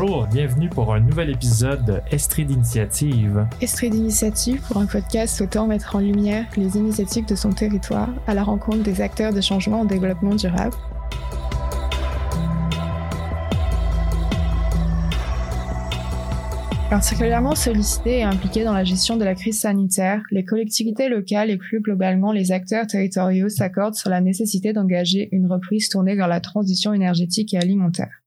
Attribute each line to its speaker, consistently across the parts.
Speaker 1: Bonjour, bienvenue pour un nouvel épisode de Estrie d'initiative.
Speaker 2: Estrée d'initiative pour un podcast souhaitant mettre en lumière les initiatives de son territoire à la rencontre des acteurs de changement au développement durable. Particulièrement sollicitées et impliquées dans la gestion de la crise sanitaire, les collectivités locales et plus globalement les acteurs territoriaux s'accordent sur la nécessité d'engager une reprise tournée vers la transition énergétique et alimentaire.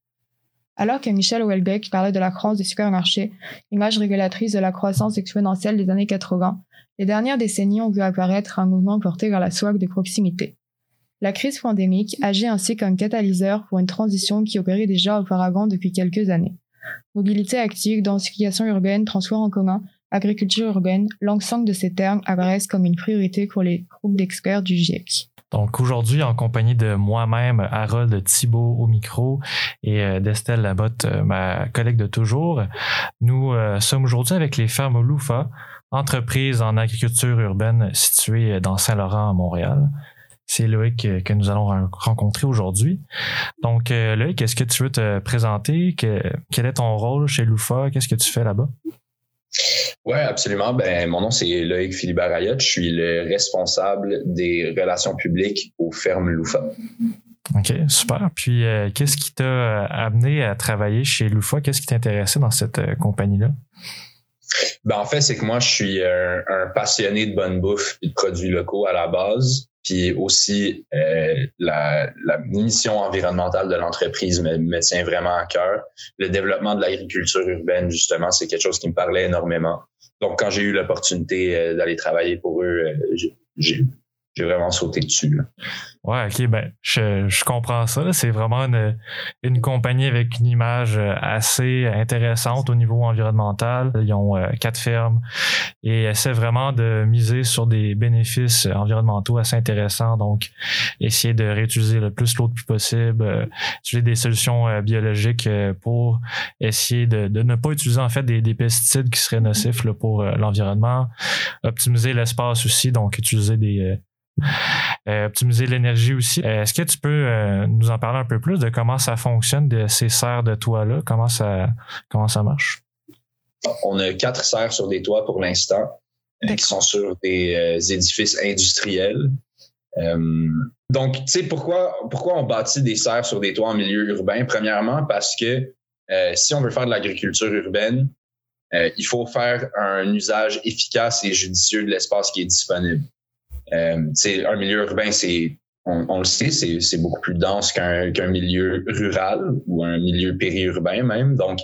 Speaker 2: Alors que Michel Houellebecq parlait de la croissance des supermarchés, image régulatrice de la croissance exponentielle des années 80, les dernières décennies ont vu apparaître un mouvement porté vers la soif de proximité. La crise pandémique agit ainsi comme catalyseur pour une transition qui opérait déjà auparavant depuis quelques années. Mobilité active, densification urbaine, transport en commun, agriculture urbaine, l'ensemble de ces termes apparaissent comme une priorité pour les groupes d'experts du GIEC.
Speaker 1: Donc aujourd'hui, en compagnie de moi-même, Harold Thibault au micro et euh, d'Estelle Labotte, euh, ma collègue de toujours, nous euh, sommes aujourd'hui avec les fermes Loufa, entreprise en agriculture urbaine située dans Saint-Laurent à Montréal. C'est Loïc que nous allons ren- rencontrer aujourd'hui. Donc, Loïc, est-ce que tu veux te présenter? Que- quel est ton rôle chez Loufa? Qu'est-ce que tu fais là-bas?
Speaker 3: Oui, absolument. Ben, mon nom, c'est Loïc Philibert Ayotte. Je suis le responsable des relations publiques aux fermes Loufa.
Speaker 1: OK, super. Puis, euh, qu'est-ce qui t'a euh, amené à travailler chez Loufa? Qu'est-ce qui t'intéressait dans cette euh, compagnie-là?
Speaker 3: Ben, en fait, c'est que moi, je suis un, un passionné de bonne bouffe et de produits locaux à la base. Puis aussi, euh, la, la mission environnementale de l'entreprise me, me tient vraiment à cœur. Le développement de l'agriculture urbaine, justement, c'est quelque chose qui me parlait énormément. Donc, quand j'ai eu l'opportunité euh, d'aller travailler pour eux, euh, j'ai- j'ai vraiment sauté dessus. là.
Speaker 1: Ouais, ok, ben, je, je comprends ça. C'est vraiment une, une compagnie avec une image euh, assez intéressante au niveau environnemental. Ils ont euh, quatre fermes et essaient vraiment de miser sur des bénéfices environnementaux assez intéressants. Donc, essayer de réutiliser le plus l'eau le plus possible, euh, utiliser des solutions euh, biologiques pour essayer de, de ne pas utiliser en fait des, des pesticides qui seraient nocifs là, pour l'environnement. Optimiser l'espace aussi, donc utiliser des euh, optimiser l'énergie aussi. Euh, Est-ce que tu peux euh, nous en parler un peu plus de comment ça fonctionne de ces serres de toit-là? Comment ça, comment ça marche?
Speaker 3: On a quatre serres sur des toits pour l'instant, euh, qui sont sur des euh, édifices industriels. Euh, donc, tu sais, pourquoi, pourquoi on bâtit des serres sur des toits en milieu urbain? Premièrement, parce que euh, si on veut faire de l'agriculture urbaine, euh, il faut faire un usage efficace et judicieux de l'espace qui est disponible. Euh, tu sais, un milieu urbain, c'est on, le sait, c'est c'est beaucoup plus dense qu'un milieu rural ou un milieu périurbain même. Donc,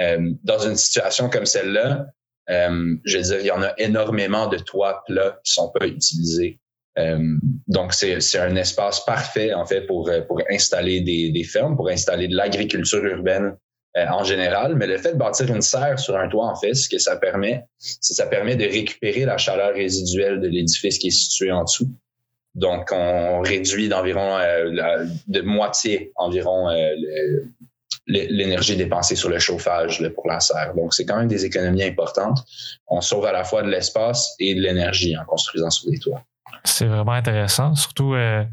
Speaker 3: euh, dans une situation comme celle-là, euh, je veux dire, il y en a énormément de toits plats qui sont pas utilisés. Euh, donc, c'est c'est un espace parfait, en fait, pour, euh, pour installer des, des fermes, pour installer de l'agriculture urbaine euh, en général. Mais le fait de bâtir une serre sur un toit, en fait, ce que ça permet, c'est ça permet de récupérer la chaleur résiduelle de l'édifice qui est situé en dessous. Donc, on réduit d'environ euh, de moitié environ euh, l'énergie dépensée sur le chauffage là, pour la serre. Donc, c'est quand même des économies importantes. On sauve à la fois de l'espace et de l'énergie en construisant sur des toits.
Speaker 1: C'est vraiment intéressant, surtout euh,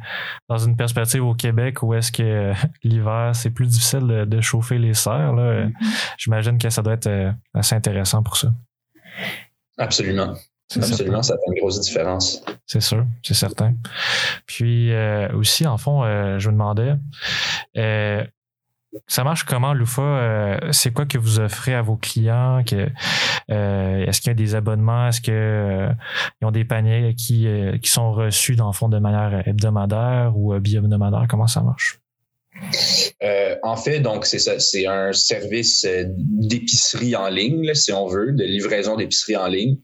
Speaker 1: dans une perspective au Québec où est-ce que euh, l'hiver, c'est plus difficile de, de chauffer les serres. là. Euh, J'imagine que ça doit être euh, assez intéressant pour ça.
Speaker 3: Absolument. Absolument, ça fait une grosse différence.
Speaker 1: C'est sûr, c'est certain. Puis euh, aussi, en fond, euh, je me demandais, euh, ça marche comment, Loufa? Euh, c'est quoi que vous offrez à vos clients? Euh, est-ce qu'il y a des abonnements? Est-ce que euh, ont des paniers qui, sont reçus dans le fond de manière hebdomadaire ou bi-hebdomadaire? Comment ça marche?
Speaker 3: Euh, en fait, donc c'est un service euh, d'épicerie en ligne, si on veut, de livraison d'épicerie en ligne.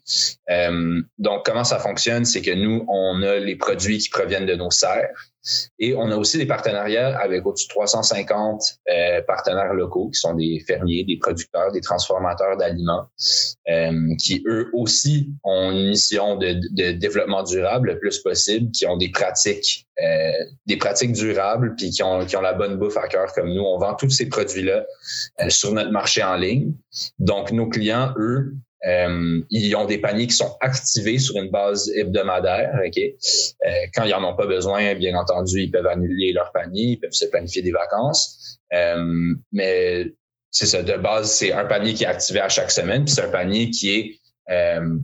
Speaker 3: Euh, donc, comment ça fonctionne, c'est que nous, on a les produits qui proviennent de nos serres. Et on a aussi des partenariats avec au-dessus de 350 euh, partenaires locaux qui sont des fermiers, des producteurs, des transformateurs d'aliments, qui eux aussi ont une mission de, développement durable le plus possible, qui ont des pratiques, euh, des pratiques durables, puis qui ont, qui ont la bonne bouffe à cœur comme nous. On vend tous ces produits-là euh, sur notre marché en ligne. Donc nos clients, eux, euh, ils ont des paniers qui sont activés sur une base hebdomadaire. Ok, euh, quand ils en ont pas besoin, bien entendu, ils peuvent annuler leur panier, ils peuvent se planifier des vacances. Mais c'est ça, de base, c'est un panier qui est activé à chaque semaine, puis c'est un panier qui est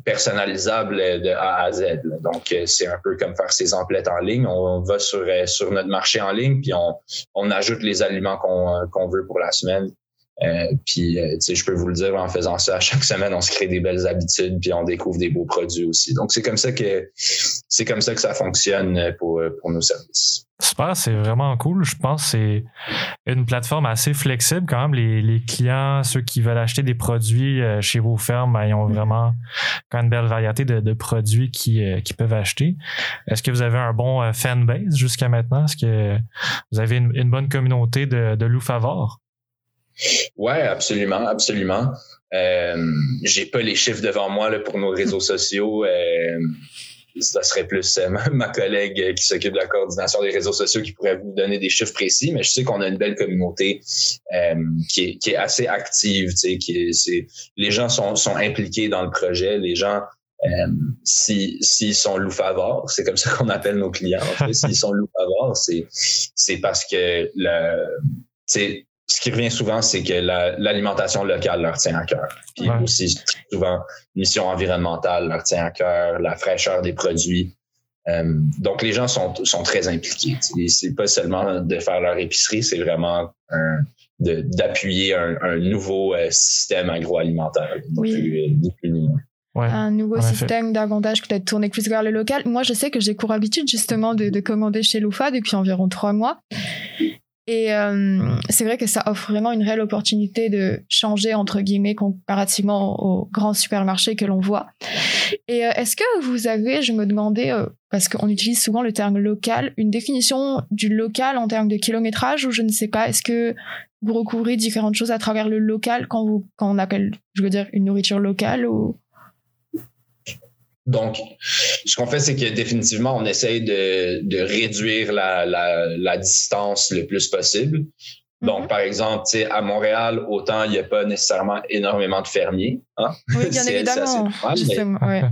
Speaker 3: personnalisable de A à Z. Donc, c'est un peu comme faire ses emplettes en ligne. On va sur, sur notre marché en ligne, puis on, on ajoute les aliments qu'on qu'on veut pour la semaine. Euh, puis, euh, tu sais, je peux vous le dire, en faisant ça, chaque semaine, on se crée des belles habitudes, puis on découvre des beaux produits aussi. Donc, c'est comme ça que c'est comme ça que ça fonctionne pour, pour nos services.
Speaker 1: Super, c'est vraiment cool. Je pense que c'est une plateforme assez flexible quand même. Les, les, clients, ceux qui veulent acheter des produits euh, chez vos fermes, ben, ils ont vraiment quand même une belle variété de, de produits qu'ils qui peuvent acheter. Est-ce que vous avez un bon fanbase jusqu'à maintenant? Est-ce que vous avez une, une bonne communauté de, de loups favoris?
Speaker 3: Ouais, absolument, absolument. Euh, j'ai pas les chiffres devant moi là, pour nos réseaux sociaux. Euh, ça serait plus euh, ma, collègue qui s'occupe de la coordination des réseaux sociaux qui pourrait vous donner des chiffres précis, mais je sais qu'on a une belle communauté euh, qui, est, qui est assez active. Tu sais, qui c'est, les gens sont, sont impliqués dans le projet. Les gens euh, s'ils si, sont loups c'est comme ça qu'on appelle nos clients. En fait. S'ils sont loups c'est parce que le, ce qui revient souvent, c'est que l'alimentation locale leur tient à cœur. Puis aussi, souvent, mission environnementale leur tient à cœur, la fraîcheur des produits. Euh, donc, les gens sont, sont très impliqués. C'est pas seulement de faire leur épicerie, c'est vraiment d'appuyer un, un, nouveau euh, système agroalimentaire.
Speaker 2: Oui. un nouveau système davantage peut-être tourné plus vers le local. Moi, je sais que j'ai pour habitude justement de, de commander chez Loufa depuis environ trois mois. Et euh, c'est vrai que ça offre vraiment une réelle opportunité de changer, entre guillemets, comparativement aux grands supermarchés que l'on voit. Et euh, est-ce que vous avez, je me demandais, euh, parce qu'on utilise souvent le terme local, une définition du local en termes de kilométrage ou je ne sais pas, est-ce que vous recouvrez différentes choses à travers le local quand, vous, quand on appelle, je veux dire, une nourriture locale ou...
Speaker 3: Donc, ce qu'on fait, c'est que définitivement, on essaye de, de réduire la, la, la, distance le plus possible. Donc, mm-hmm. par exemple, à Montréal, autant il n'y a pas nécessairement énormément de fermiers. Hein?
Speaker 2: Oui, bien évidemment. ouais.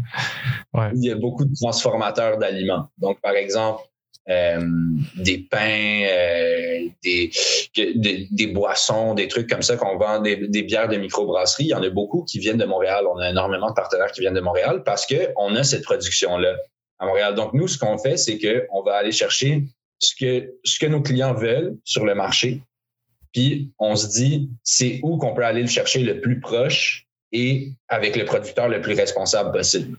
Speaker 3: Ouais. Il y a beaucoup de transformateurs d'aliments. Donc, par exemple, des pains, euh, des, des, des, boissons, des trucs comme ça qu'on vend, des, des, bières de microbrasserie. Il y en a beaucoup qui viennent de Montréal. On a énormément de partenaires qui viennent de Montréal parce que on a cette production-là à Montréal. Donc, nous, ce qu'on fait, c'est qu'on va aller chercher ce que, ce que nos clients veulent sur le marché. Puis, on se dit, c'est où qu'on peut aller le chercher le plus proche et avec le producteur le plus responsable possible.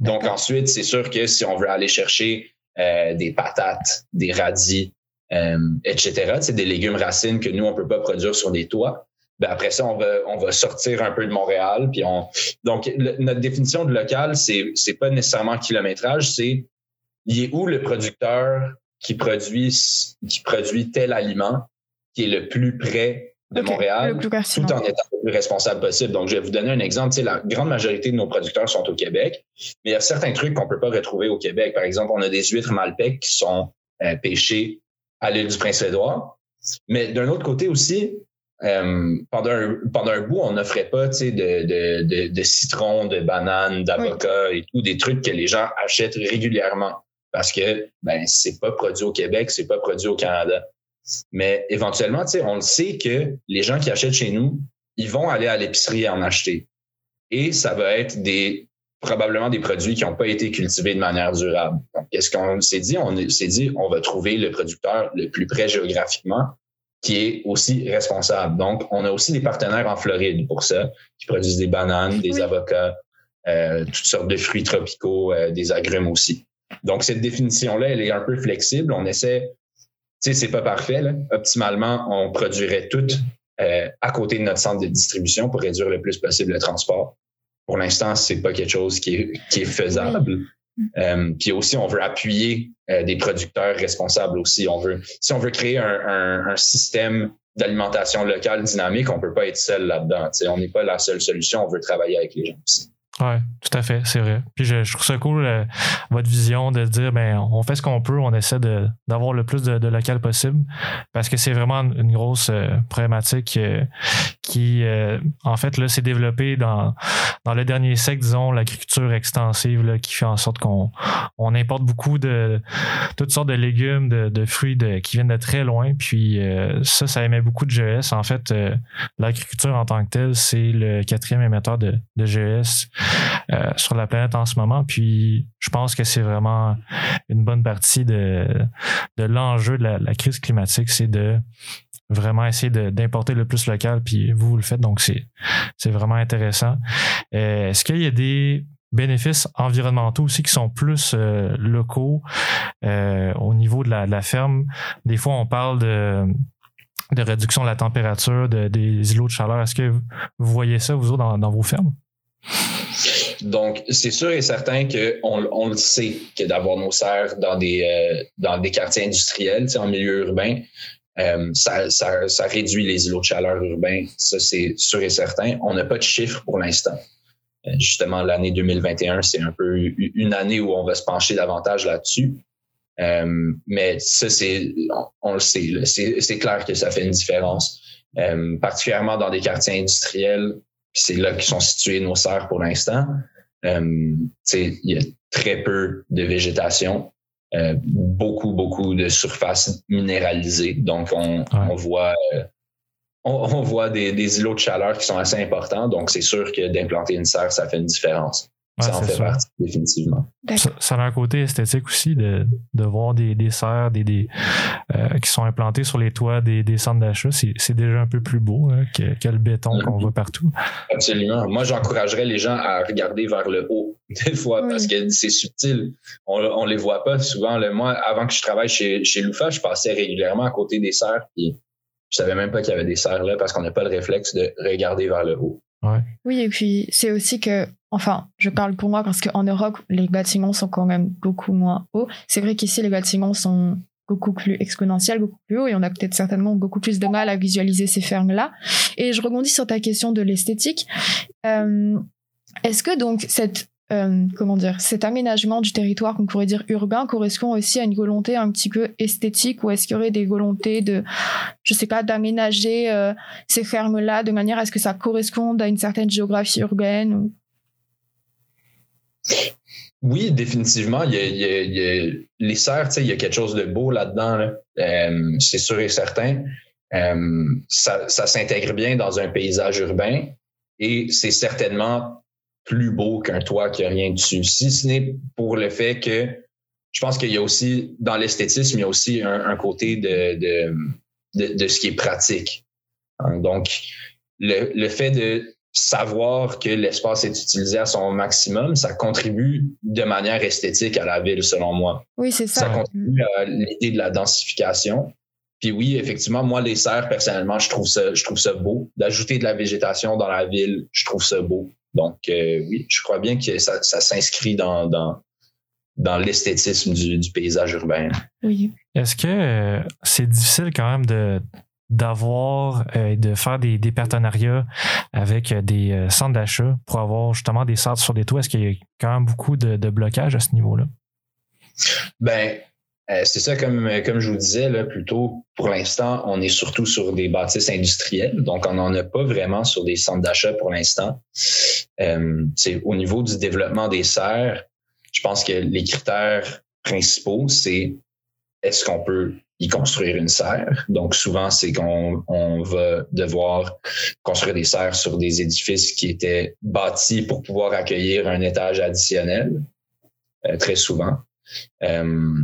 Speaker 3: Donc, ensuite, c'est sûr que si on veut aller chercher euh, des patates, des radis, euh, etc. C'est des légumes racines que nous, on peut pas produire sur des toits. Ben après ça, on va, on va sortir un peu de Montréal. Puis on... Donc, notre définition de local, c'est, c'est pas nécessairement kilométrage, c'est il est où le producteur qui produit, qui produit tel aliment qui est le plus près de Montréal, tout en étant le plus responsable possible. Donc, je vais vous donner un exemple. Tu sais, la grande majorité de nos producteurs sont au Québec, mais il y a certains trucs qu'on peut pas retrouver au Québec. Par exemple, on a des huîtres Malbec qui sont euh, pêchées à l'île du Prince-Édouard. Mais d'un autre côté aussi, euh, pendant, un, pendant un bout, on n'offrait pas tu sais, de, de, de, de citron, de bananes, d'avocats et tout, des trucs que les gens achètent régulièrement parce que ben c'est pas produit au Québec, c'est pas produit au Canada. Mais éventuellement, tu sais, on le sait que les gens qui achètent chez nous, ils vont aller à l'épicerie et en acheter. Et ça va être des probablement des produits qui n'ont pas été cultivés de manière durable. Donc, qu'est-ce qu'on s'est dit? On s'est dit, on va trouver le producteur le plus près géographiquement qui est aussi responsable? Donc, on a aussi des partenaires en Floride pour ça, qui produisent des bananes, des avocats, euh, toutes sortes de fruits tropicaux, euh, des agrumes aussi. Donc, cette définition-là, elle est un peu flexible. On essaie sais, c'est pas parfait. Là. Optimalement, on produirait tout euh, à côté de notre centre de distribution pour réduire le plus possible le transport. Pour l'instant, c'est pas quelque chose qui est, qui est faisable. Euh, puis aussi, on veut appuyer euh, des producteurs responsables aussi. On veut, si on veut créer un, un, un système d'alimentation locale dynamique, on peut pas être seul là-dedans. On n'est pas la seule solution. On veut travailler avec les gens aussi.
Speaker 1: Oui, tout à fait, c'est vrai. Puis je, trouve ça cool, euh, votre vision de dire, ben, on fait ce qu'on peut, on essaie d'avoir le plus de, de, local possible, parce que c'est vraiment une grosse euh, problématique euh, qui, en fait, là, s'est développée dans, dans le dernier siècle, disons, l'agriculture extensive, là, qui fait en sorte qu'on on importe beaucoup de toutes sortes de légumes, de, de fruits de, qui viennent de très loin. Puis ça, ça émet beaucoup de GES. En fait, l'agriculture en tant que telle, c'est le quatrième émetteur de, de GES euh, sur la planète en ce moment. Puis je pense que c'est vraiment une bonne partie de, l'enjeu de la, crise climatique, c'est de vraiment essayer d'importer le plus local, puis vous, vous le faites, donc c'est vraiment intéressant. Euh, est-ce qu'il y a des bénéfices environnementaux aussi qui sont plus euh, locaux au niveau de la, ferme? Des fois, on parle de réduction de la température, de, des îlots de chaleur. Est-ce que vous voyez ça, vous autres, dans vos fermes?
Speaker 3: Donc, c'est sûr et certain qu'on on le sait que d'avoir nos serres dans des, euh, quartiers industriels, en milieu urbain, euh, ça, réduit les îlots de chaleur urbains. Ça, c'est sûr et certain. On n'a pas de chiffres pour l'instant. Euh, justement, l'année 2021, c'est un peu une année où on va se pencher davantage là-dessus. Mais ça, on, le sait, c'est clair que ça fait une différence, particulièrement dans des quartiers industriels c'est là qu'ils sont situés nos serres pour l'instant. Euh, il y a très peu de végétation, euh, beaucoup, beaucoup de surface minéralisée. Donc, on, on voit, euh, on, voit des, des, îlots de chaleur qui sont assez importants. Donc, c'est sûr que d'implanter une serre, ça fait une différence ça en fait partie, définitivement.
Speaker 1: Ça, a un côté esthétique aussi de, de voir des, des serres des, des euh, qui sont implantées sur les toits des, des centres d'achat. C'est déjà un peu plus beau hein, que, que, le béton mm-hmm. qu'on voit partout.
Speaker 3: Absolument. Moi, j'encouragerais les gens à regarder vers le haut, des fois, parce que c'est subtil. On on les voit pas souvent. Le, moi, avant que je travaille chez, chez Loufa, je passais régulièrement à côté des serres, puis je savais même pas qu'il y avait des serres là parce qu'on n'a pas le réflexe de regarder vers le haut.
Speaker 2: Oui, et puis c'est aussi que, enfin, je parle pour moi parce qu'en Europe, les bâtiments sont quand même beaucoup moins hauts. C'est vrai qu'ici, les bâtiments sont beaucoup plus exponentiels, beaucoup plus hauts, et on a peut-être certainement beaucoup plus de mal à visualiser ces fermes-là. Et je rebondis sur ta question de l'esthétique. Euh, est-ce que donc cette euh, comment dire, cet aménagement du territoire qu'on pourrait dire urbain correspond aussi à une volonté un petit peu esthétique ou est-ce qu'il y aurait des volontés de, je sais pas, d'aménager euh, ces fermes-là de manière à ce que ça corresponde à une certaine géographie urbaine ou...
Speaker 3: Oui, définitivement. Il y a, il y a, les serres, il y a quelque chose de beau là-dedans. Euh, c'est sûr et certain. ça s'intègre bien dans un paysage urbain et c'est certainement plus beau qu'un toit qui a rien dessus. Si ce n'est pour le fait que je pense qu'il y a aussi, dans l'esthétisme, il y a aussi un, côté de, de, de, ce qui est pratique. Hein, donc, le, le fait de savoir que l'espace est utilisé à son maximum, ça contribue de manière esthétique à la ville, selon moi.
Speaker 2: Oui, c'est ça.
Speaker 3: Ça contribue à l'idée de la densification. Puis oui, effectivement, moi, les serres, personnellement, je trouve ça, je trouve ça beau. D'ajouter de la végétation dans la ville, je trouve ça beau. Donc, euh, oui, je crois bien que ça, s'inscrit dans, dans, dans l'esthétisme du, paysage urbain.
Speaker 2: Oui.
Speaker 1: Est-ce que euh, c'est difficile quand même de d'avoir euh, de faire des, des, partenariats avec des centres d'achat pour avoir justement des centres sur des toits? Est-ce qu'il y a quand même beaucoup de, de blocage à ce niveau-là?
Speaker 3: Ben euh, c'est ça, comme, comme je vous disais là, plus tôt, pour l'instant, on est surtout sur des bâtisses industrielles, donc on n'en a pas vraiment sur des centres d'achat pour l'instant. Euh, au niveau du développement des serres, je pense que les critères principaux, c'est est-ce qu'on peut y construire une serre? Donc souvent, c'est qu'on on va devoir construire des serres sur des édifices qui étaient bâtis pour pouvoir accueillir un étage additionnel, euh, très souvent. Euh,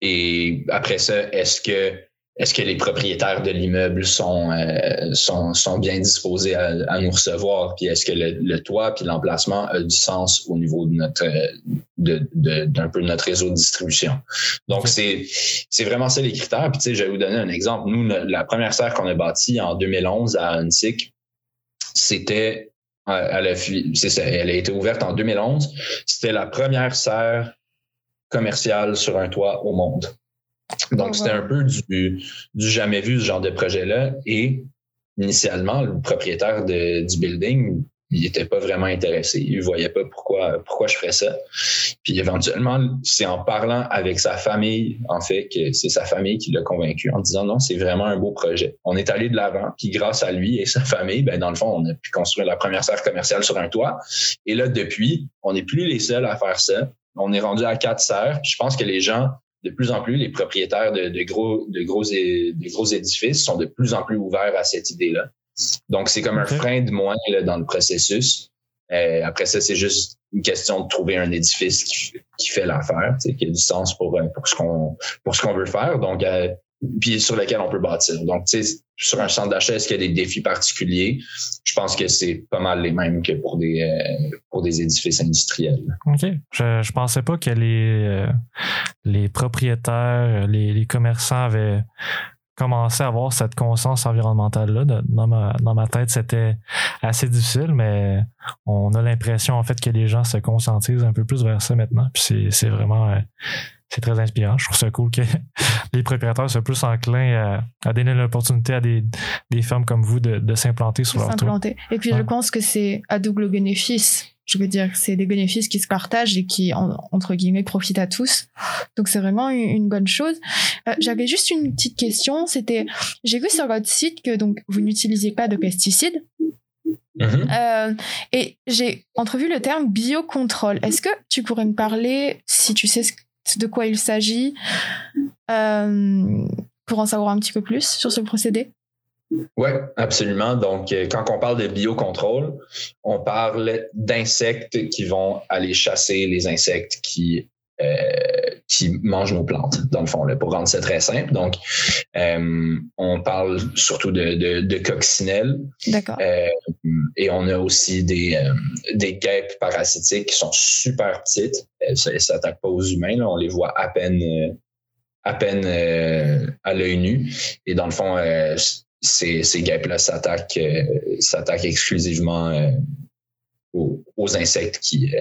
Speaker 3: et après ça, est-ce que est-ce que les propriétaires de l'immeuble sont, euh, sont, sont bien disposés à, à, nous recevoir, puis est-ce que le, le toit puis l'emplacement a du sens au niveau de notre de, de, d'un peu de notre réseau de distribution? Donc c'est c'est vraiment ça les critères. Puis tu sais, je vais vous donner un exemple. Nous, la première serre qu'on a bâtie en 2011 à Huntsic, c'était elle a, c'est ça, elle a été ouverte en 2011. C'était la première serre commerciale sur un toit au monde. Donc, oh, c'était un peu du, du, jamais vu, ce genre de projet-là. Et initialement, le propriétaire de, du building, il n'était pas vraiment intéressé. Il ne voyait pas pourquoi, pourquoi je ferais ça. Puis éventuellement, c'est en parlant avec sa famille, en fait, que c'est sa famille qui l'a convaincu en disant non, c'est vraiment un beau projet. On est allé de l'avant, puis grâce à lui et sa famille, ben, dans le fond, on a pu construire la première serre commerciale sur un toit. Et là, depuis, on n'est plus les seuls à faire ça. On est rendu à quatre serres. Je pense que les gens de plus en plus, les propriétaires de, de gros, de gros, de gros édifices sont de plus en plus ouverts à cette idée-là. Donc, c'est comme un frein de moins là, dans le processus. Euh, après ça, c'est juste une question de trouver un édifice qui, qui fait l'affaire, qui a du sens pour, euh, pour ce qu'on pour ce qu'on veut faire. Donc, euh, puis sur lequel on peut bâtir. Donc, tu sais, sur un centre d'achat, est-ce qu'il y a des défis particuliers? Je pense que c'est pas mal les mêmes que pour des, euh, édifices industriels.
Speaker 1: OK. Je, je pensais pas que les, euh, propriétaires, les, les commerçants avaient commencé à avoir cette conscience environnementale-là. Dans ma, tête, c'était assez difficile, mais on a l'impression, en fait, que les gens se conscientisent un peu plus vers ça maintenant. Puis c'est vraiment... Euh, c'est très inspirant. Je trouve ça cool que les propriétaires soient plus enclins à, donner l'opportunité à des, des firmes comme vous de, de s'implanter sur leur toit.
Speaker 2: Et puis, je pense que c'est à double bénéfice. Je veux dire, c'est des bénéfices qui se partagent et qui, entre guillemets, profitent à tous. Donc, c'est vraiment une, bonne chose. Euh, J'avais juste une petite question. C'était, j'ai vu sur votre site que donc vous n'utilisez pas de pesticides. Mm-hmm. Euh, et j'ai entrevu le terme biocontrôle. Est-ce que tu pourrais me parler, si tu sais ce de quoi il s'agit euh, pour en savoir un petit peu plus sur ce procédé?
Speaker 3: Oui, absolument. Donc, euh, quand on parle de biocontrôle, on parle d'insectes qui vont aller chasser les insectes qui qui mangent nos plantes, dans le fond, là, pour rendre ça très simple. Donc, euh, on parle surtout de, de, de coccinelles.
Speaker 2: D'accord.
Speaker 3: Euh, et on a aussi des, euh, des guêpes parasitiques qui sont super petites. Elles ne s'attaquent pas aux humains. Là. On les voit à peine, à peine à l'œil nu. Et dans le fond, ces, ces guêpes-là s'attaquent, s'attaquent aux, insectes qui,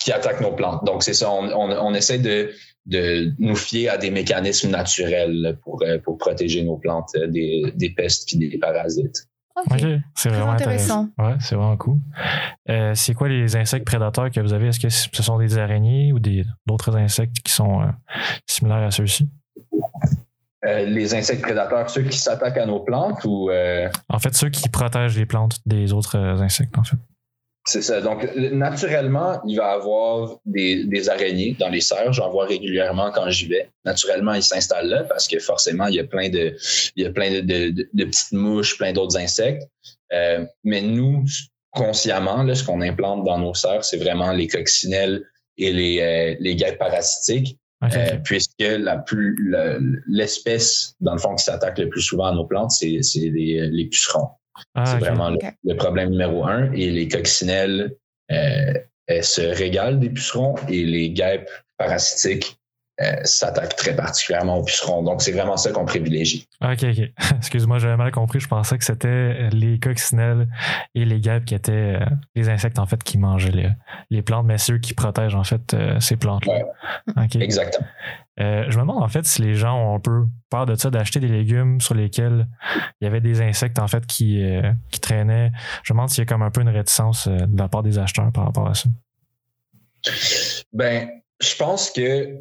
Speaker 3: qui attaquent nos plantes. Donc, c'est ça, on, on, on essaie de, de nous fier à des mécanismes naturels pour, euh, pour protéger nos plantes euh, des, des pestes et des parasites.
Speaker 1: OK, c'est vraiment intéressant. Ouais, c'est vraiment cool. Euh, c'est quoi les insectes prédateurs que vous avez? Est-ce que ce sont des araignées ou d'autres insectes qui sont similaires à ceux-ci?
Speaker 3: les insectes prédateurs, ceux qui s'attaquent à nos plantes ou.
Speaker 1: En fait, ceux qui protègent les plantes des autres insectes, en fait.
Speaker 3: C'est ça. Donc, naturellement, il va y avoir des, des araignées dans les serres. J'en vois régulièrement quand j'y vais. Naturellement, ils s'installent là parce que forcément, il y a plein de, il y a plein de, de, de petites mouches, plein d'autres insectes. Euh, mais nous, consciemment, là, ce qu'on implante dans nos serres, c'est vraiment les coccinelles et les, euh, les guêpes parasitiques. Euh, puisque la plus l'espèce, dans le fond, qui s'attaque le plus souvent à nos plantes, c'est les, les pucerons. Ah, c'est vraiment le, problème numéro un. Et les coccinelles, euh, elles se régalent des pucerons et les guêpes parasitiques euh, s'attaquent très particulièrement aux pucerons. Donc, c'est vraiment ça qu'on privilégie.
Speaker 1: OK, OK. Excuse-moi, j'avais mal compris. Je pensais que c'était les coccinelles et les guêpes qui étaient euh, les insectes, en fait, qui mangeaient les, les plantes, mais ceux qui protègent, en fait, ces plantes-là.
Speaker 3: Exactement.
Speaker 1: Euh, je me demande en fait si les gens ont un peu peur de ça, d'acheter des légumes sur lesquels il y avait des insectes en fait qui, euh, qui traînaient. Je me demande s'il y a comme un peu une réticence euh, de la part des acheteurs par rapport à ça.
Speaker 3: Ben, je pense que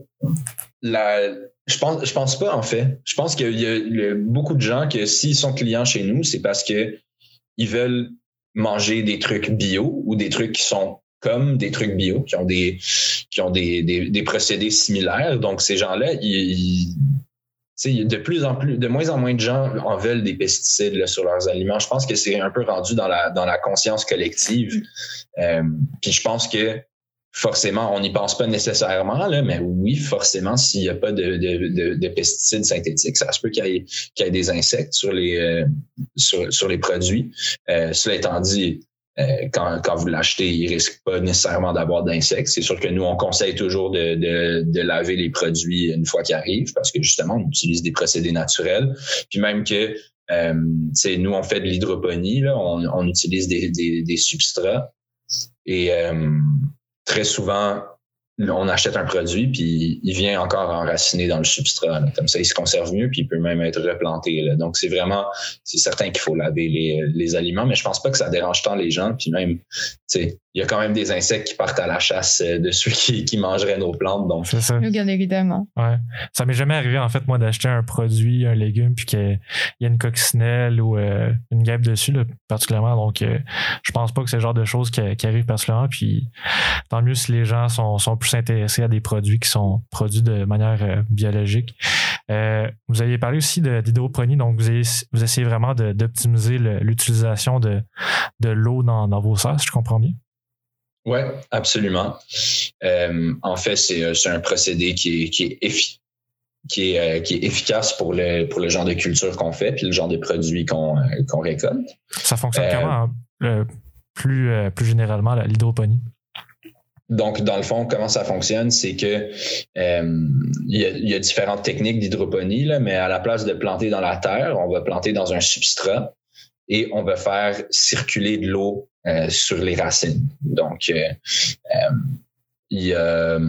Speaker 3: la, je pense, je pense pas en fait. Je pense qu'il y, a beaucoup de gens que s'ils sont clients chez nous, c'est parce que ils veulent manger des trucs bio ou des trucs qui sont comme des trucs bio, qui ont des, qui ont des, des, procédés similaires. Donc, ces gens-là, ils, de plus en plus, de moins en moins de gens en veulent des pesticides sur leurs aliments. Je pense que c'est un peu rendu dans la, dans la conscience collective. Euh, puis je pense que forcément, on n'y pense pas nécessairement, là, mais oui, forcément, s'il n'y a pas de, de, de, pesticides synthétiques, ça se peut qu'il y, ait, des insectes sur les, euh, sur, les produits. Euh, cela étant dit, euh, quand, quand vous l'achetez, il risque pas nécessairement d'avoir d'insectes. C'est sûr que nous, on conseille toujours de, de, laver les produits une fois qu'ils arrivent parce que justement, on utilise des procédés naturels. Puis même que euh, nous, on fait de l'hydroponie, on, on utilise des, des, substrats. Et très souvent, on achète un produit, puis il vient encore enraciner dans le substrat. Comme ça, il se conserve mieux, puis il peut même être replanté. Là. Donc, c'est vraiment, c'est certain qu'il faut laver les, les, aliments, mais je pense pas que ça dérange tant les gens. Puis même, il y a quand même des insectes qui partent à la chasse euh, de ceux qui, qui mangeraient nos plantes. Donc,
Speaker 1: c'est ça.
Speaker 2: Bien évidemment.
Speaker 1: Ouais. Ça m'est jamais arrivé, en fait, moi, d'acheter un produit, un légume, puis qu'il y a une coccinelle ou euh, une guêpe dessus, là, particulièrement. Donc, euh, je pense pas que c'est le genre de choses qui, qui arrivent particulièrement. Puis, tant mieux si les gens sont, sont plus s'intéresser à des produits qui sont produits de manière euh, biologique. Euh, vous aviez parlé aussi d'hydroponie, donc vous, vous essayez vraiment d'optimiser l'utilisation de, de l'eau dans, dans, vos serres, si je comprends bien?
Speaker 3: Oui, absolument. Euh, en fait, c'est un procédé qui est, qui est, qui est, qui est efficace pour le, pour le genre de culture qu'on fait puis le genre de produits qu'on récolte.
Speaker 1: Ça fonctionne comment, plus, plus généralement, l'hydroponie?
Speaker 3: Donc, dans le fond, comment ça fonctionne, c'est que euh, il, y a, différentes techniques d'hydroponie, mais à la place de planter dans la terre, on va planter dans un substrat et on va faire circuler de l'eau euh, sur les racines. Donc, euh, il, y a,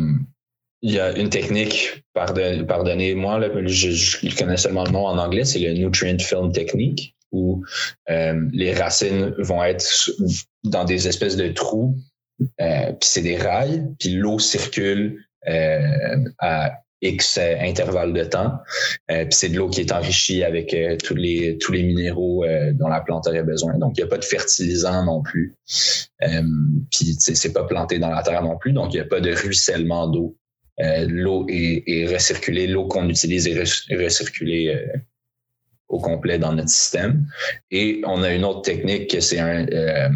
Speaker 3: y a une technique, pardonnez-moi, je, connais seulement le nom en anglais, c'est le Nutrient Film Technique, où les racines vont être dans des espèces de trous euh, puis c'est des rails, puis l'eau circule euh, à X intervalle de temps. Euh, c'est de l'eau qui est enrichie avec tous les tous les minéraux dont la plante aurait besoin. Donc il n'y a pas de fertilisant non plus. puis c'est pas planté dans la terre non plus, donc il n'y a pas de ruissellement d'eau. l'eau est, est, recirculée, l'eau qu'on utilise est recirculée au complet dans notre système. Et on a une autre technique que c'est euh,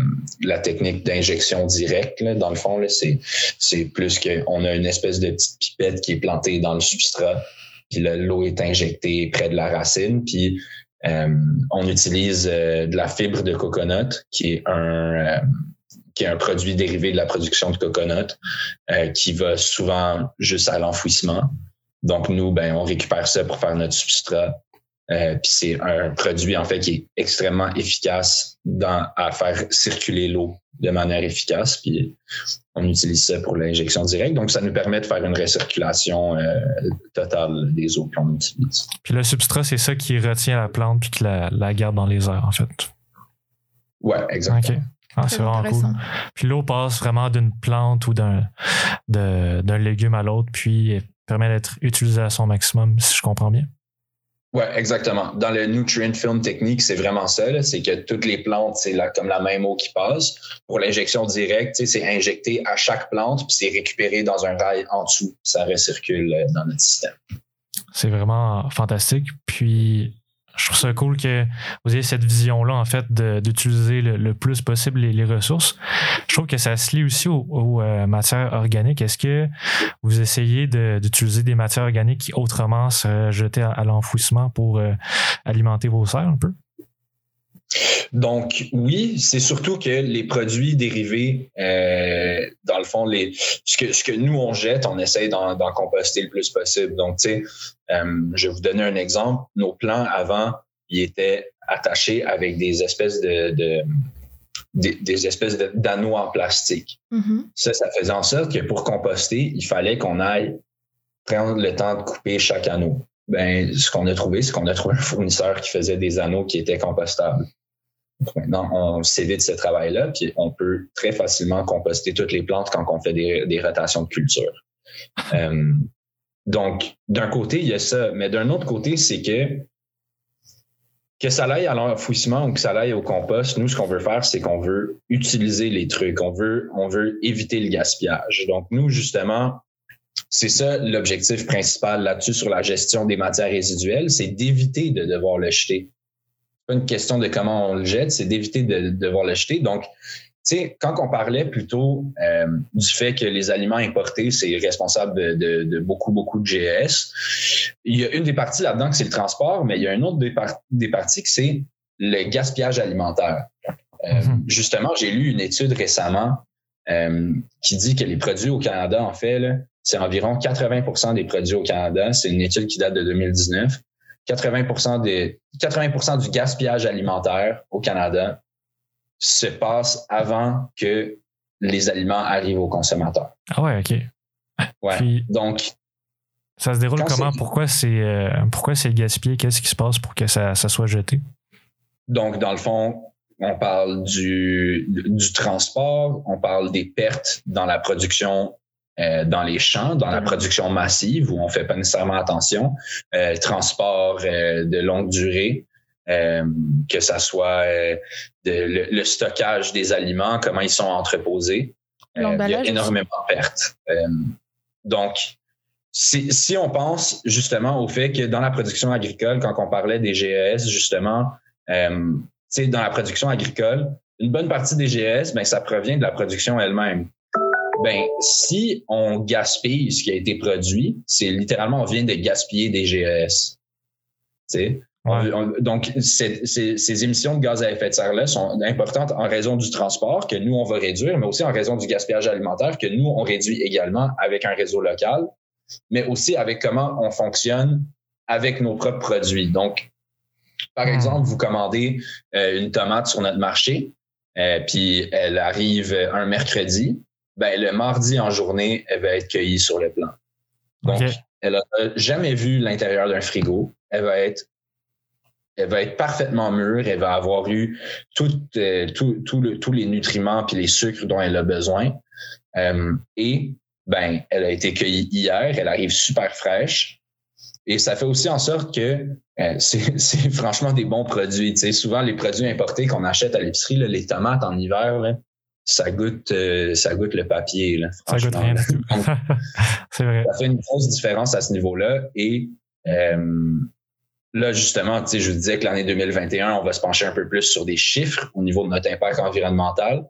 Speaker 3: la technique d'injection directe. Dans le fond, c'est, c'est plus qu'on a une espèce de petite pipette qui est plantée dans le substrat, puis l'eau est injectée près de la racine, puis euh, on utilise euh, de la fibre de coconut, qui est un qui est un produit dérivé de la production de coconut, qui va souvent juste à l'enfouissement. Donc nous, ben, on récupère ça pour faire notre substrat euh, puis c'est un produit en fait qui est extrêmement efficace dans, à faire circuler l'eau de manière efficace. Puis on utilise ça pour l'injection directe. Donc ça nous permet de faire une recirculation euh, totale des eaux qu'on utilise.
Speaker 1: Puis le substrat, c'est ça qui retient la plante puis qui la, la garde dans les airs en fait.
Speaker 3: Ouais, exactement.
Speaker 1: Ah, c'est vraiment cool. Puis l'eau passe vraiment d'une plante ou d'un d'un légume à l'autre, puis permet d'être utilisée à son maximum, si je comprends bien.
Speaker 3: Oui, exactement. Dans le nutrient film technique, c'est vraiment ça. C'est que toutes les plantes, c'est comme la même eau qui passe. Pour l'injection directe, c'est injecté à chaque plante, puis c'est récupéré dans un rail en dessous. Ça recircule euh, dans notre système.
Speaker 1: C'est vraiment fantastique. Puis je trouve ça cool que vous ayez cette vision-là, en fait, d'utiliser le, plus possible les, ressources. Je trouve que ça se lie aussi aux, euh, matières organiques. Est-ce que vous essayez d'utiliser des matières organiques qui autrement seraient jetées à, l'enfouissement pour euh, alimenter vos serres un peu?
Speaker 3: Donc oui, c'est surtout que les produits dérivés, euh, dans le fond, les ce que ce que nous on jette, on essaye d'en composter le plus possible. Donc tu sais, euh, je vais vous donner un exemple. Nos plants avant, ils étaient attachés avec des espèces de, de des, espèces d'anneaux en plastique.
Speaker 2: Mm-hmm.
Speaker 3: Ça, ça faisait en sorte que pour composter, il fallait qu'on aille prendre le temps de couper chaque anneau. Ben, ce qu'on a trouvé, c'est qu'on a trouvé un fournisseur qui faisait des anneaux qui étaient compostables. Maintenant, on s'évite ce travail-là, puis on peut très facilement composter toutes les plantes quand on fait des, rotations de culture. Euh, donc, d'un côté, il y a ça, mais d'un autre côté, c'est que que ça aille à l'enfouissement ou que ça aille au compost, nous, ce qu'on veut faire, c'est qu'on veut utiliser les trucs. On veut, on veut éviter le gaspillage. Donc, nous, justement, c'est ça l'objectif principal là-dessus sur la gestion des matières résiduelles, c'est d'éviter de devoir le jeter pas une question de comment on le jette, c'est d'éviter de, devoir le jeter. Donc, sais, quand on parlait plutôt euh, du fait que les aliments importés, c'est responsable de, de, beaucoup, beaucoup de GES, il y a une des parties là-dedans que c'est le transport, mais il y a une autre des, des parties que c'est le gaspillage alimentaire. Euh, mm-hmm. Justement, j'ai lu une étude récemment euh, qui dit que les produits au Canada, en fait, c'est environ 80% des produits au Canada. C'est une étude qui date de 2019. 80 des 80 du gaspillage alimentaire au Canada se passe avant que les aliments arrivent aux consommateurs.
Speaker 1: Ah ouais, ok.
Speaker 3: Ouais. Donc,
Speaker 1: ça se déroule comment? Pourquoi c'est euh, pourquoi c'est gaspillé? Qu'est-ce qui se passe pour que ça, ça soit jeté?
Speaker 3: Donc, dans le fond, on parle du, du transport, on parle des pertes dans la production euh, dans les champs, dans la mm-hmm. production massive où on fait pas nécessairement attention, euh, transport euh, de longue durée, que ça soit de, le, stockage des aliments, comment ils sont entreposés. il y a énormément de pertes. donc, si, si on pense justement au fait que dans la production agricole, quand on parlait des GES, justement, dans la production agricole, une bonne partie des GS, ben, ça provient de la production elle-même. Ben, si on gaspille ce qui a été produit, c'est littéralement, on vient de gaspiller des GES. donc, ces, émissions de gaz à effet de serre-là sont importantes en raison du transport que nous, on va réduire, mais aussi en raison du gaspillage alimentaire que nous, on réduit également avec un réseau local, mais aussi avec comment on fonctionne avec nos propres produits. Donc, par hmm. exemple, vous commandez euh, une tomate sur notre marché, euh, puis elle arrive un mercredi, ben le mardi en journée, elle va être cueillie sur le plan. Donc, elle n'a jamais vu l'intérieur d'un frigo. Elle va être elle va être parfaitement mûre, elle va avoir eu euh, tous les nutriments puis les sucres dont elle a besoin. et ben, elle a été cueillie hier, elle arrive super fraîche. Et ça fait aussi en sorte que euh, c'est franchement des bons produits. sais, Souvent, les produits importés qu'on achète à l'épicerie, les tomates en hiver, ça goûte euh, ça goûte le papier. Là,
Speaker 1: ça goûte rien c'est vrai.
Speaker 3: Ça fait une grosse différence à ce niveau-là. Et euh, là, justement, je vous disais que l'année 2021, on va se pencher un peu plus sur des chiffres au niveau de notre impact environnemental.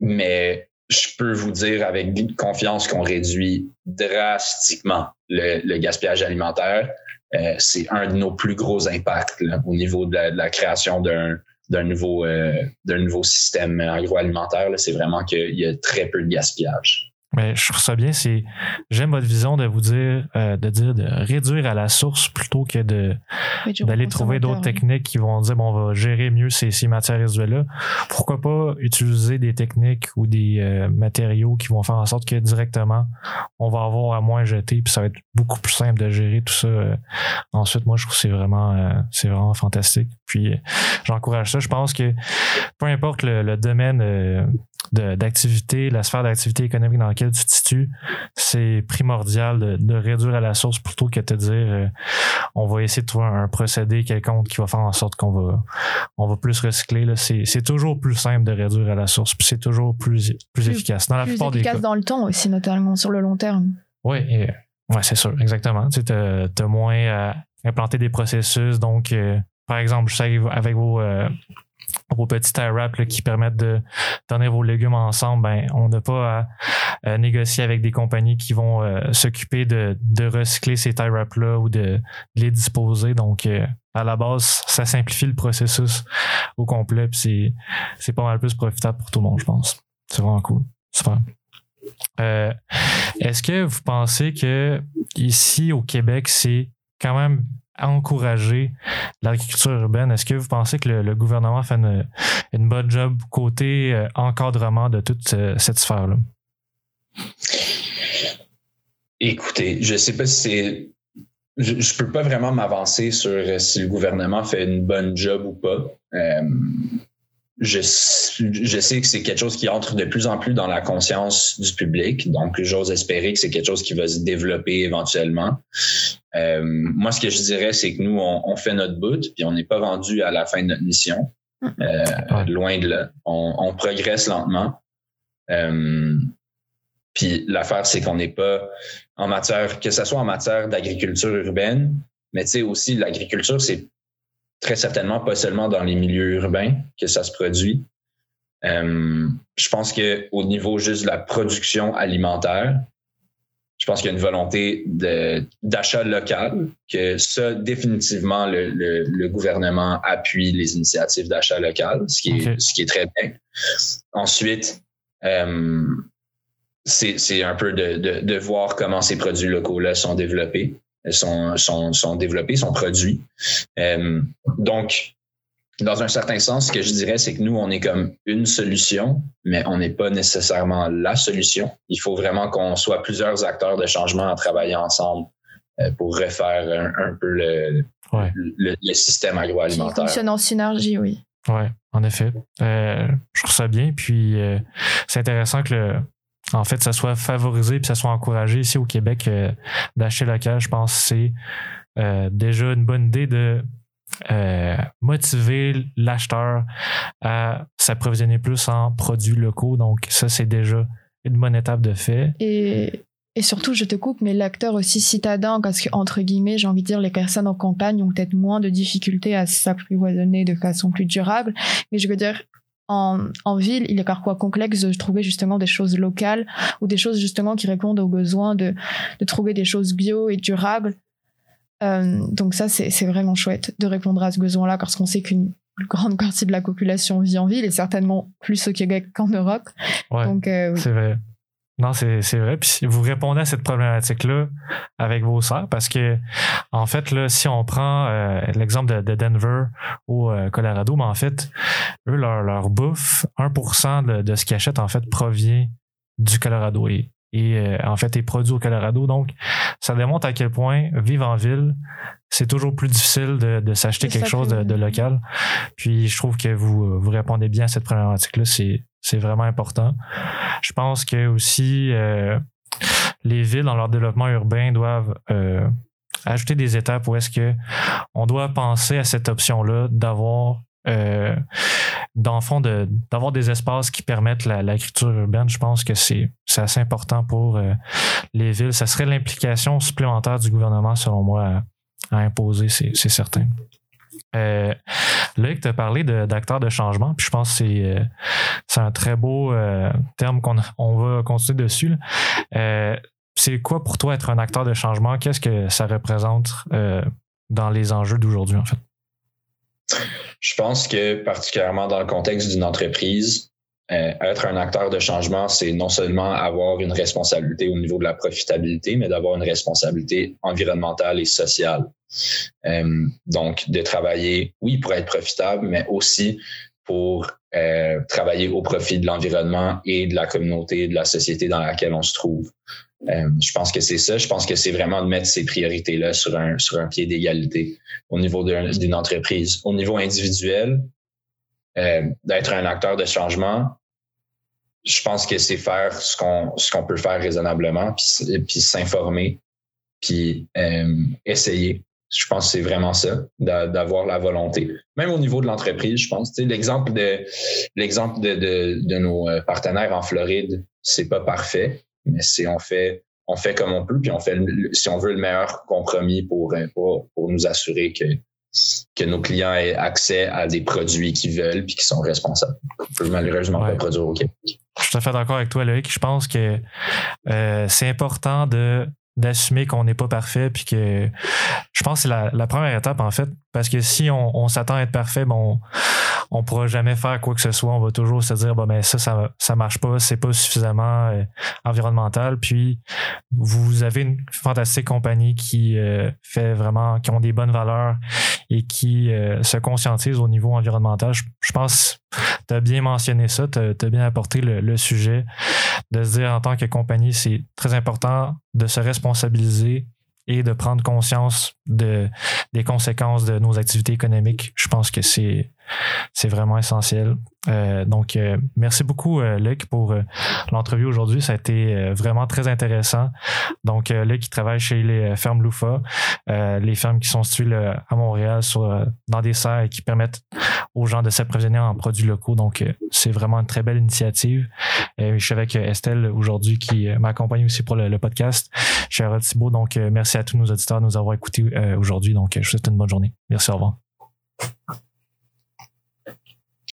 Speaker 3: mais je peux vous dire avec confiance qu'on réduit drastiquement le, gaspillage alimentaire. Euh, c'est un de nos plus gros impacts au niveau de la, création d'un nouveau, euh, d'un nouveau système agroalimentaire. C'est vraiment qu'il y a très peu de gaspillage.
Speaker 1: Mais je trouve ça bien. C'est j'aime votre vision de vous dire euh, de dire de réduire à la source plutôt que de d'aller trouver d'autres techniques qui vont dire bon on va gérer mieux ces, ces matières résiduelles là. Pourquoi pas utiliser des techniques ou des euh, matériaux qui vont faire en sorte que directement on va avoir à moins jeter puis ça va être beaucoup plus simple de gérer tout ça. Euh. ensuite moi je trouve que c'est vraiment c'est vraiment fantastique. Puis j'encourage ça. Je pense que peu importe le, le domaine d'activité, la sphère d'activité économique dans laquelle tu te situes, c'est primordial de, réduire à la source plutôt que de te dire euh, on va essayer de trouver un, procédé quelconque qui va faire en sorte qu'on va on va plus recycler. C'est toujours plus simple de réduire à la source, puis c'est toujours plus, plus, efficace.
Speaker 2: Dans la plus efficace dans le temps aussi, notamment sur le long terme.
Speaker 1: Oui, ouais, c'est sûr, exactement. Tu as, moins à implanter des processus. Donc, euh, par exemple, je sais avec vos, euh, vos petits tie wraps qui permettent de donner vos légumes ensemble, ben, on n'a pas à, négocier avec des compagnies qui vont euh, s'occuper de, recycler ces tie wraps-là ou de, les disposer. Donc, euh, à la base, ça simplifie le processus au complet. Puis c'est pas mal plus profitable pour tout le monde, je pense. C'est vraiment cool. Super. Est-ce que vous pensez que ici au Québec, c'est quand même encourager l'agriculture urbaine. Est-ce que vous pensez que le, gouvernement fait une, bonne job côté euh, encadrement de toute euh, cette sphère-là?
Speaker 3: Écoutez, je ne sais pas si c'est. Je ne peux pas vraiment m'avancer sur euh, si le gouvernement fait une bonne job ou pas je, je sais que c'est quelque chose qui entre de plus en plus dans la conscience du public. Donc, j'ose espérer que c'est quelque chose qui va se développer éventuellement. Euh, moi, ce que je dirais, c'est que nous, on, fait notre bout, puis on n'est pas rendu à la fin de notre mission. Euh, loin de là. On, progresse lentement. Euh, puis l'affaire, c'est qu'on n'est pas en matière, que ce soit en matière d'agriculture urbaine, mais tu sais aussi l'agriculture, c'est très certainement pas seulement dans les milieux urbains que ça se produit. Euh, je pense que au niveau juste de la production alimentaire, je pense qu'il y a une volonté d'achat local, que ça, définitivement, le, le, gouvernement appuie les initiatives d'achat local, ce qui, est, ce qui est très bien. Ensuite, euh, c'est un peu de, de, de, voir comment ces produits locaux-là sont développés, sont, sont, sont développés, sont produits. Euh, donc, dans un certain sens, ce que je dirais, c'est que nous, on est comme une solution, mais on n'est pas nécessairement la solution. Il faut vraiment qu'on soit plusieurs acteurs de changement à travailler ensemble euh, pour refaire un, peu le, le, système agroalimentaire.
Speaker 2: Qui fonctionne en synergie, oui.
Speaker 1: Oui, en effet. Euh, je trouve ça bien. Puis euh, c'est intéressant que le, en fait, ça soit favorisé puis ça soit encouragé ici au Québec d'acheter local. Je pense que c'est déjà une bonne idée de euh, motiver l'acheteur à s'approvisionner plus en produits locaux. Donc, ça, c'est déjà une bonne étape de fait.
Speaker 2: Et, et surtout, je te coupe, mais l'acteur aussi citadin, parce que, entre guillemets, j'ai envie de dire, les personnes en campagne ont peut-être moins de difficultés à s'apprivoisonner de façon plus durable. Mais je veux dire, en, en, ville, il est parfois complexe de trouver justement des choses locales ou des choses justement qui répondent aux besoins de trouver des choses bio et durables euh, donc ça, c'est vraiment chouette de répondre à ce besoin-là parce qu'on sait qu'une grande partie de la population vit en ville et certainement plus au Québec qu'en Europe.
Speaker 1: Ouais, donc euh, c'est vrai. Non, c'est vrai. Puis vous répondez à cette problématique-là avec vos sœurs parce que, en fait, là, si on prend euh, l'exemple de, Denver au Colorado, mais en fait, eux, leur, leur bouffe, 1% de, de ce qu'ils achètent, en fait, provient du Colorado. Et et euh, en fait est produit au Colorado. Donc, ça démontre à quel point vivre en ville, c'est toujours plus difficile de, de s'acheter quelque chose de, local. Puis je trouve que vous, vous répondez bien à cette problématique-là. C'est, c'est vraiment important. Je pense que aussi euh, les villes dans leur développement urbain doivent euh, ajouter des étapes où est-ce que on doit penser à cette option-là d'avoir euh, d'enfants d'avoir des espaces qui permettent l'agriculture urbaine, je pense que c'est assez important pour euh, les villes. Ça serait l'implication supplémentaire du gouvernement, selon moi, à, imposer, c'est certain. Euh, Luc, tu as parlé d'acteurs de, changement, puis je pense que c'est euh, un très beau euh, terme qu'on on va continuer dessus. c'est quoi pour toi être un acteur de changement? Qu'est-ce que ça représente dans les enjeux d'aujourd'hui, en fait?
Speaker 3: Je pense que particulièrement dans le contexte d'une entreprise, euh, être un acteur de changement, c'est non seulement avoir une responsabilité au niveau de la profitabilité, mais d'avoir une responsabilité environnementale et sociale. Euh, donc, de travailler, oui, pour être profitable, mais aussi pour euh, travailler au profit de l'environnement et de la communauté, de la société dans laquelle on se trouve. Euh, je pense que c'est ça. Je pense que c'est vraiment de mettre ces priorités-là sur un, sur un pied d'égalité au niveau d'une entreprise. Au niveau individuel, euh, d'être un acteur de changement, je pense que c'est faire ce qu'on ce qu'on peut faire raisonnablement, puis, puis s'informer, puis euh, essayer. Je pense que c'est vraiment ça, d'avoir la volonté. Même au niveau de l'entreprise, je pense. L'exemple de l'exemple de, de, de, nos partenaires en Floride, c'est pas parfait, mais c'est on fait on fait comme on peut, puis on fait si on veut le meilleur compromis pour, pour, pour nous assurer que que nos clients aient accès à des produits qu'ils veulent puis qui sont responsables. On peut malheureusement pas produire au Québec. Je
Speaker 1: suis tout à fait d'accord avec toi, Loïc. Je pense que euh, c'est important de d'assumer qu'on n'est pas parfait puis que je pense que c'est la, la, première étape en fait parce que si on, on s'attend à être parfait bon on pourra jamais faire quoi que ce soit. On va toujours se dire, bon, ben ça, ça, ça marche pas, c'est pas suffisamment euh, environnemental. Puis, vous avez une fantastique compagnie qui euh, fait vraiment, qui ont des bonnes valeurs et qui euh, se conscientise au niveau environnemental. Je, pense, tu as bien mentionné ça, tu as, bien apporté le, sujet de se dire en tant que compagnie, c'est très important de se responsabiliser et de prendre conscience de, des conséquences de nos activités économiques. Je pense que c'est c'est vraiment essentiel. Euh, donc, euh, merci beaucoup, euh, Luc, pour l'entrevue aujourd'hui. Ça a été vraiment très intéressant. Donc, Luc qui travaille chez les fermes Loufa, les fermes qui sont situées à Montréal dans des serres et qui permettent aux gens de s'approvisionner en produits locaux. Donc, c'est vraiment une très belle initiative. je suis avec Estelle aujourd'hui qui m'accompagne aussi pour le, podcast. Je suis Thibault. Donc, merci à tous nos auditeurs de nous avoir écoutés aujourd'hui. Donc, je vous souhaite une bonne journée. Merci, au revoir.